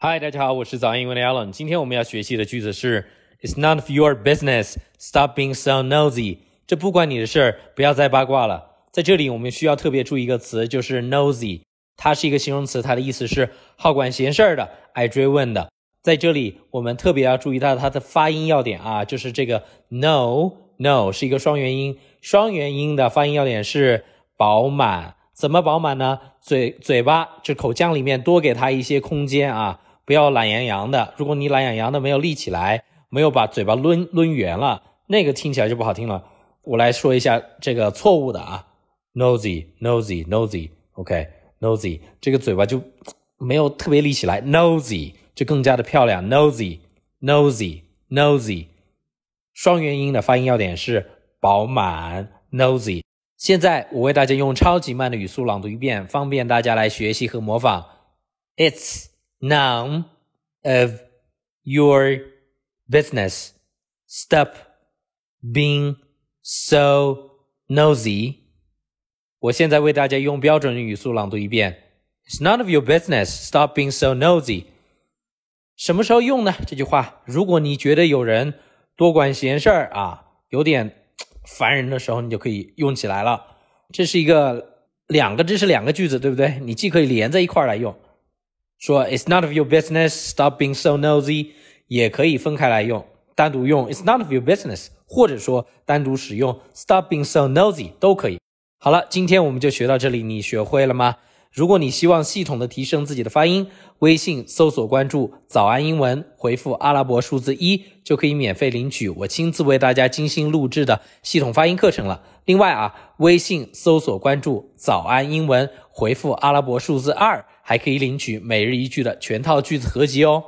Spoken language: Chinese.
嗨，大家好，我是早安英文的 Alan。今天我们要学习的句子是 "It's none of your business. Stop being so nosy." 这不关你的事儿，不要再八卦了。在这里，我们需要特别注意一个词，就是 nosy。它是一个形容词，它的意思是好管闲事儿的、爱追问的。在这里，我们特别要注意到它的发音要点啊，就是这个 no no 是一个双元音，双元音的发音要点是饱满。怎么饱满呢？嘴嘴巴这口腔里面多给它一些空间啊。不要懒洋洋的。如果你懒洋洋的没有立起来，没有把嘴巴抡抡圆了，那个听起来就不好听了。我来说一下这个错误的啊，nosy，nosy，nosy，OK，nosy，这个嘴巴就没有特别立起来，nosy 就更加的漂亮，nosy，nosy，nosy，双元音的发音要点是饱满，nosy。现在我为大家用超级慢的语速朗读一遍，方便大家来学习和模仿。It's none of your business. Stop being so nosy. 我现在为大家用标准语速朗读一遍。It's none of your business. Stop being so nosy. 什么时候用呢？这句话，如果你觉得有人多管闲事儿啊，有点烦人的时候，你就可以用起来了。这是一个两个，这是两个句子，对不对？你既可以连在一块儿来用。说 "It's none of your business, stop being so nosy"，也可以分开来用，单独用 "It's none of your business"，或者说单独使用 "Stop being so nosy" 都可以。好了，今天我们就学到这里，你学会了吗？如果你希望系统的提升自己的发音，微信搜索关注“早安英文”，回复阿拉伯数字一，就可以免费领取我亲自为大家精心录制的系统发音课程了。另外啊，微信搜索关注“早安英文”，回复阿拉伯数字二。还可以领取每日一句的全套句子合集哦。